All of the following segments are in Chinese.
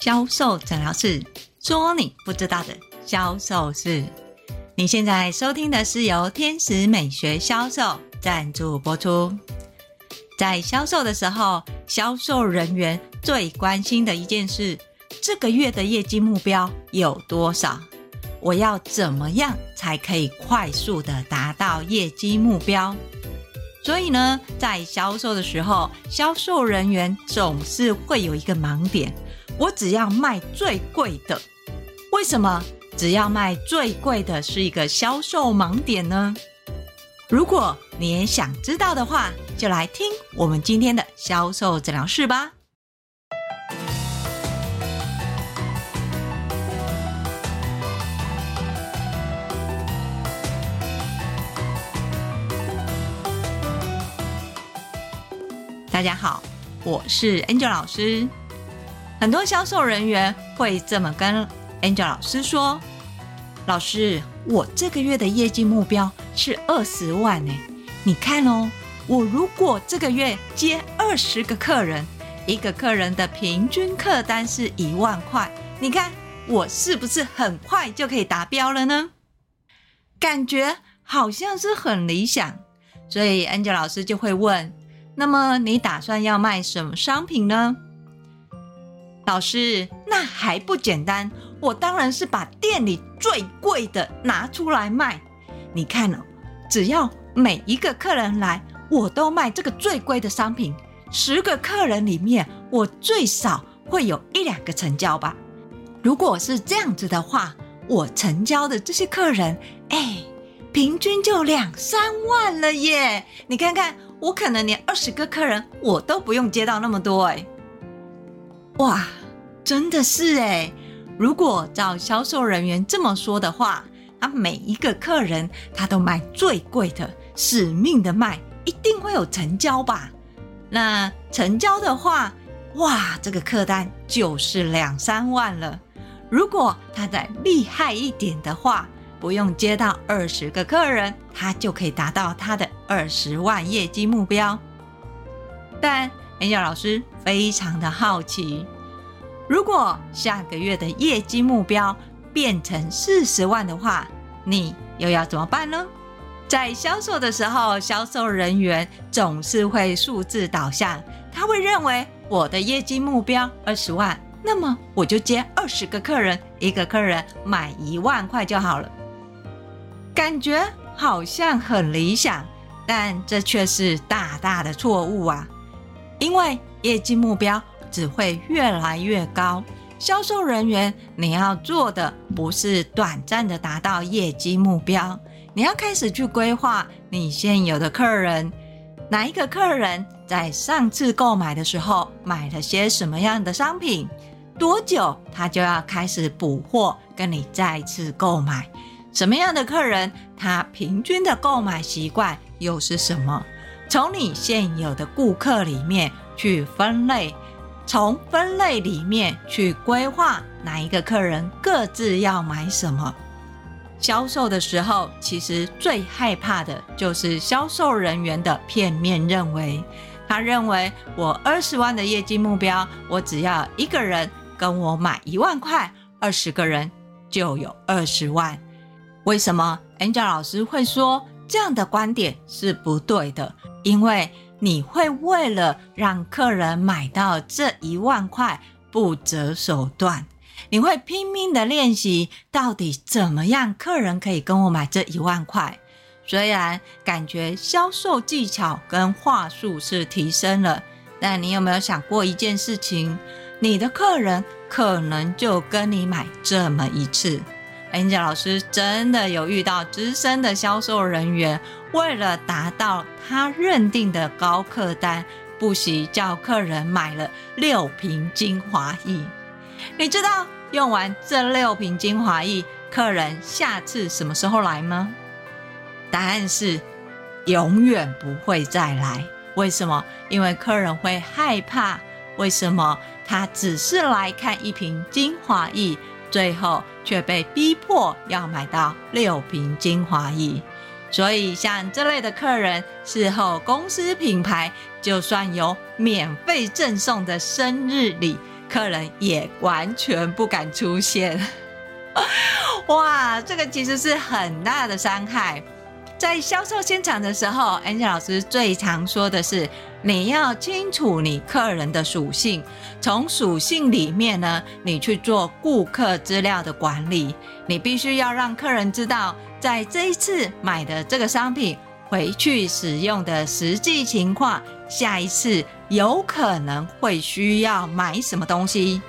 销售诊疗室，说你不知道的销售事。你现在收听的是由天使美学销售赞助播出。在销售的时候，销售人员最关心的一件事，这个月的业绩目标有多少？我要怎么样才可以快速的达到业绩目标？所以呢，在销售的时候，销售人员总是会有一个盲点：我只要卖最贵的。为什么只要卖最贵的是一个销售盲点呢？如果你也想知道的话，就来听我们今天的销售诊疗室吧。大家好，我是 Angel 老师。很多销售人员会这么跟 Angel 老师说：“老师，我这个月的业绩目标。”是二十万呢，你看哦，我如果这个月接二十个客人，一个客人的平均客单是一万块，你看我是不是很快就可以达标了呢？感觉好像是很理想，所以 Angel 老师就会问：那么你打算要卖什么商品呢？老师，那还不简单，我当然是把店里最贵的拿出来卖。你看哦，只要每一个客人来，我都卖这个最贵的商品。十个客人里面，我最少会有一两个成交吧。如果是这样子的话，我成交的这些客人，哎，平均就两三万了耶！你看看，我可能连二十个客人我都不用接到那么多哎。哇，真的是哎！如果照销售人员这么说的话。啊，每一个客人他都卖最贵的，死命的卖，一定会有成交吧？那成交的话，哇，这个客单就是两三万了。如果他再厉害一点的话，不用接到二十个客人，他就可以达到他的二十万业绩目标。但 Angel 老师非常的好奇，如果下个月的业绩目标，变成四十万的话，你又要怎么办呢？在销售的时候，销售人员总是会数字导向，他会认为我的业绩目标二十万，那么我就接二十个客人，一个客人买一万块就好了。感觉好像很理想，但这却是大大的错误啊！因为业绩目标只会越来越高。销售人员，你要做的不是短暂的达到业绩目标，你要开始去规划你现有的客人，哪一个客人在上次购买的时候买了些什么样的商品，多久他就要开始补货跟你再次购买，什么样的客人他平均的购买习惯又是什么？从你现有的顾客里面去分类。从分类里面去规划哪一个客人各自要买什么。销售的时候，其实最害怕的就是销售人员的片面认为。他认为我二十万的业绩目标，我只要一个人跟我买一万块，二十个人就有二十万。为什么 Angel 老师会说这样的观点是不对的？因为你会为了让客人买到这一万块不择手段，你会拼命的练习到底怎么样客人可以跟我买这一万块。虽然感觉销售技巧跟话术是提升了，但你有没有想过一件事情？你的客人可能就跟你买这么一次。Angel 老师真的有遇到资深的销售人员，为了达到他认定的高客单，不惜叫客人买了六瓶精华液。你知道用完这六瓶精华液，客人下次什么时候来吗？答案是永远不会再来。为什么？因为客人会害怕。为什么？他只是来看一瓶精华液。最后却被逼迫要买到六瓶精华液，所以像这类的客人，事后公司品牌就算有免费赠送的生日礼，客人也完全不敢出现。哇，这个其实是很大的伤害。在销售现场的时候，Angel 老师最常说的是，你要清楚你客人的属性，从属性里面呢，你去做顾客资料的管理。你必须要让客人知道，在这一次买的这个商品回去使用的实际情况，下一次有可能会需要买什么东西。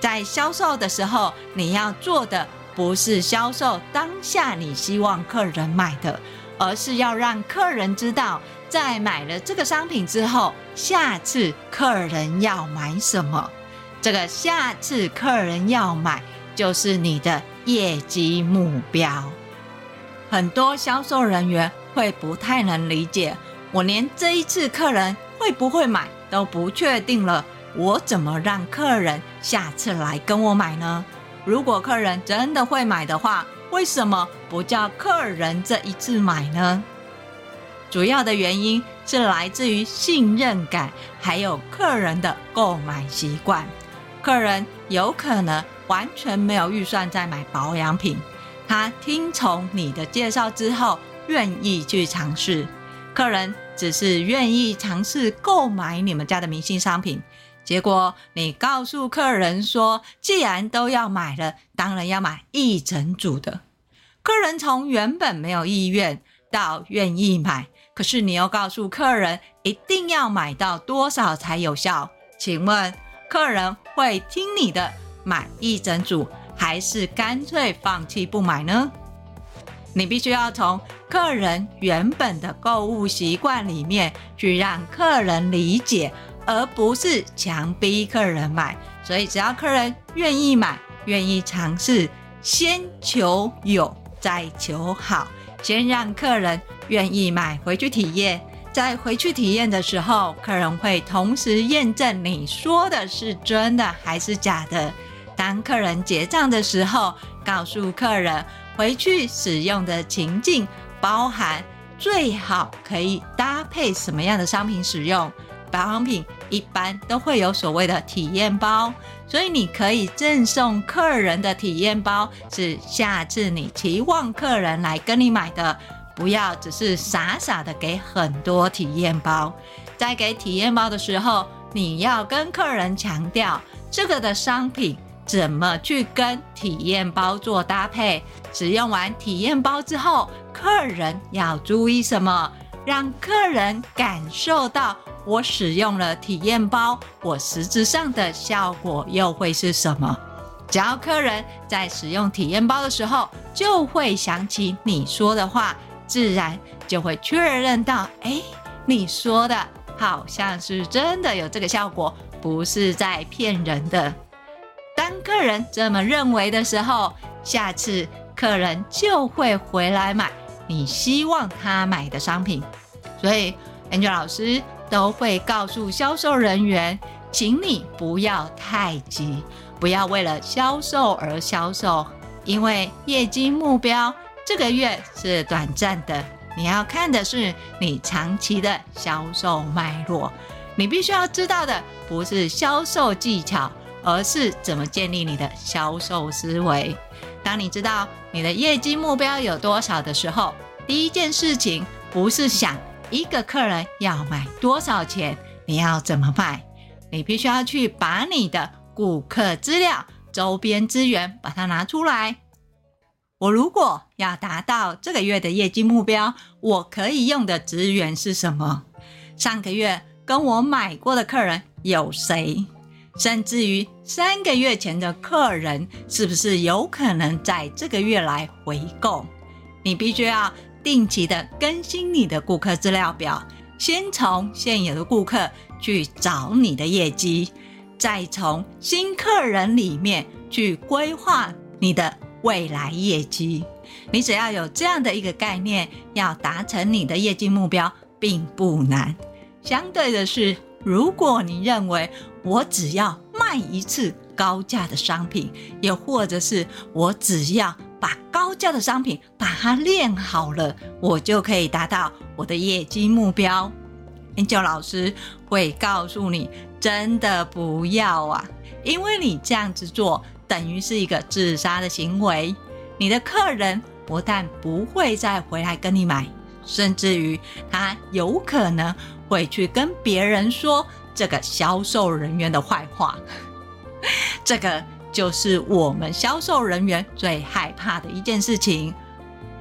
在销售的时候，你要做的不是销售当下你希望客人买的。而是要让客人知道，在买了这个商品之后，下次客人要买什么。这个下次客人要买，就是你的业绩目标。很多销售人员会不太能理解，我连这一次客人会不会买都不确定了，我怎么让客人下次来跟我买呢？如果客人真的会买的话，为什么不叫客人这一次买呢？主要的原因是来自于信任感，还有客人的购买习惯。客人有可能完全没有预算在买保养品，他听从你的介绍之后，愿意去尝试。客人只是愿意尝试购买你们家的明星商品。结果你告诉客人说，既然都要买了，当然要买一整组的。客人从原本没有意愿到愿意买，可是你又告诉客人一定要买到多少才有效？请问客人会听你的买一整组，还是干脆放弃不买呢？你必须要从客人原本的购物习惯里面去让客人理解。而不是强逼客人买，所以只要客人愿意买、愿意尝试，先求有再求好，先让客人愿意买回去体验，在回去体验的时候，客人会同时验证你说的是真的还是假的。当客人结账的时候，告诉客人回去使用的情境，包含最好可以搭配什么样的商品使用。保养品一般都会有所谓的体验包，所以你可以赠送客人的体验包，是下次你期望客人来跟你买的，不要只是傻傻的给很多体验包。在给体验包的时候，你要跟客人强调这个的商品怎么去跟体验包做搭配，使用完体验包之后，客人要注意什么，让客人感受到。我使用了体验包，我实质上的效果又会是什么？只要客人在使用体验包的时候，就会想起你说的话，自然就会确认到，哎，你说的好像是真的有这个效果，不是在骗人的。当客人这么认为的时候，下次客人就会回来买你希望他买的商品。所以，Angel 老师。都会告诉销售人员，请你不要太急，不要为了销售而销售，因为业绩目标这个月是短暂的，你要看的是你长期的销售脉络。你必须要知道的不是销售技巧，而是怎么建立你的销售思维。当你知道你的业绩目标有多少的时候，第一件事情不是想。一个客人要买多少钱？你要怎么卖？你必须要去把你的顾客资料、周边资源把它拿出来。我如果要达到这个月的业绩目标，我可以用的资源是什么？上个月跟我买过的客人有谁？甚至于三个月前的客人，是不是有可能在这个月来回购？你必须要。定期的更新你的顾客资料表，先从现有的顾客去找你的业绩，再从新客人里面去规划你的未来业绩。你只要有这样的一个概念，要达成你的业绩目标并不难。相对的是，如果你认为我只要卖一次高价的商品，又或者是我只要把高价的商品把它练好了，我就可以达到我的业绩目标。恩久老师会告诉你，真的不要啊！因为你这样子做等于是一个自杀的行为。你的客人不但不会再回来跟你买，甚至于他有可能会去跟别人说这个销售人员的坏话。这个就是我们销售人员最害怕的一件事情。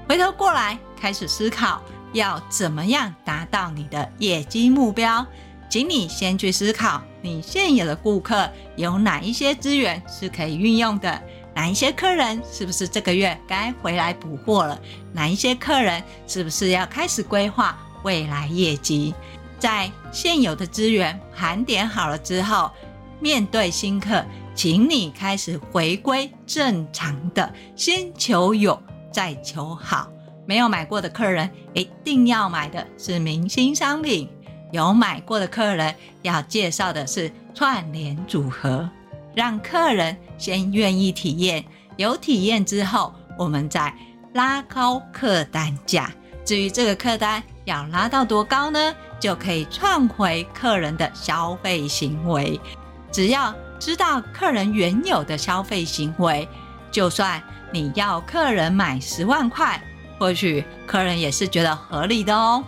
回头过来开始思考。要怎么样达到你的业绩目标？请你先去思考，你现有的顾客有哪一些资源是可以运用的？哪一些客人是不是这个月该回来补货了？哪一些客人是不是要开始规划未来业绩？在现有的资源盘点好了之后，面对新客，请你开始回归正常的，先求有，再求好。没有买过的客人，一定要买的是明星商品；有买过的客人，要介绍的是串联组合，让客人先愿意体验。有体验之后，我们再拉高客单价。至于这个客单要拉到多高呢？就可以创回客人的消费行为。只要知道客人原有的消费行为，就算你要客人买十万块。或许客人也是觉得合理的哦。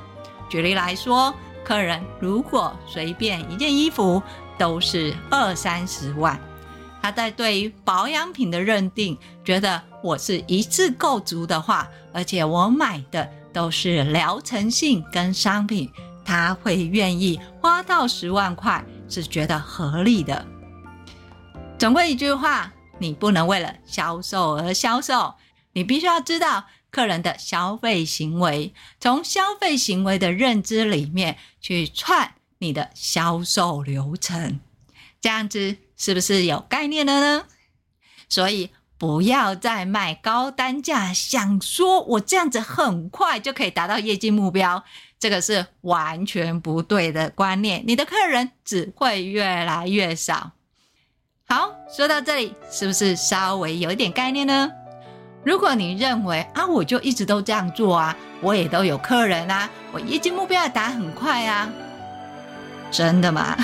举例来说，客人如果随便一件衣服都是二三十万，他在对于保养品的认定，觉得我是一次购足的话，而且我买的都是疗程性跟商品，他会愿意花到十万块，是觉得合理的。总归一句话，你不能为了销售而销售，你必须要知道。客人的消费行为，从消费行为的认知里面去串你的销售流程，这样子是不是有概念了呢？所以不要再卖高单价，想说我这样子很快就可以达到业绩目标，这个是完全不对的观念，你的客人只会越来越少。好，说到这里，是不是稍微有一点概念呢？如果你认为啊，我就一直都这样做啊，我也都有客人啊，我业绩目标要达很快啊，真的吗？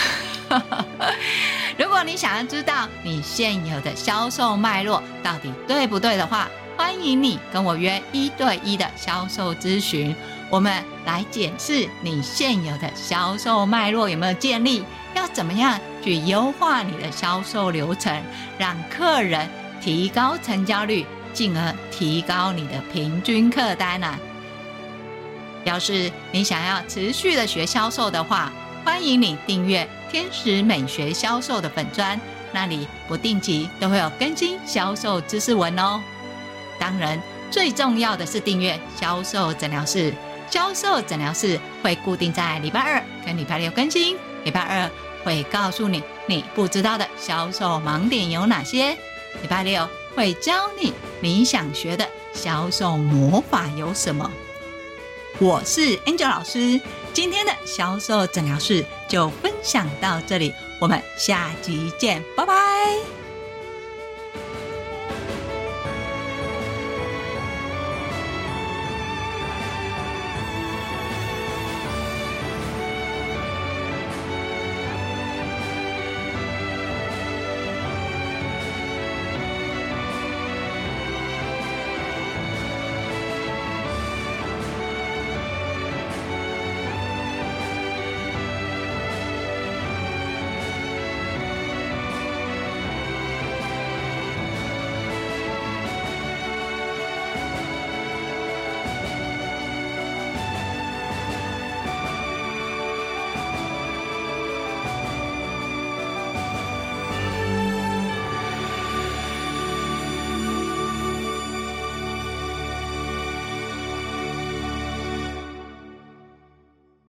如果你想要知道你现有的销售脉络到底对不对的话，欢迎你跟我约一对一的销售咨询，我们来检视你现有的销售脉络有没有建立，要怎么样去优化你的销售流程，让客人提高成交率。进而提高你的平均客单啊！要是你想要持续的学销售的话，欢迎你订阅天使美学销售的粉专，那里不定期都会有更新销售知识文哦。当然，最重要的是订阅销售诊疗室，销售诊疗室会固定在礼拜二跟礼拜六更新，礼拜二会告诉你你不知道的销售盲点有哪些，礼拜六会教你。你想学的销售魔法有什么？我是 Angel 老师，今天的销售诊疗室就分享到这里，我们下集见，拜拜。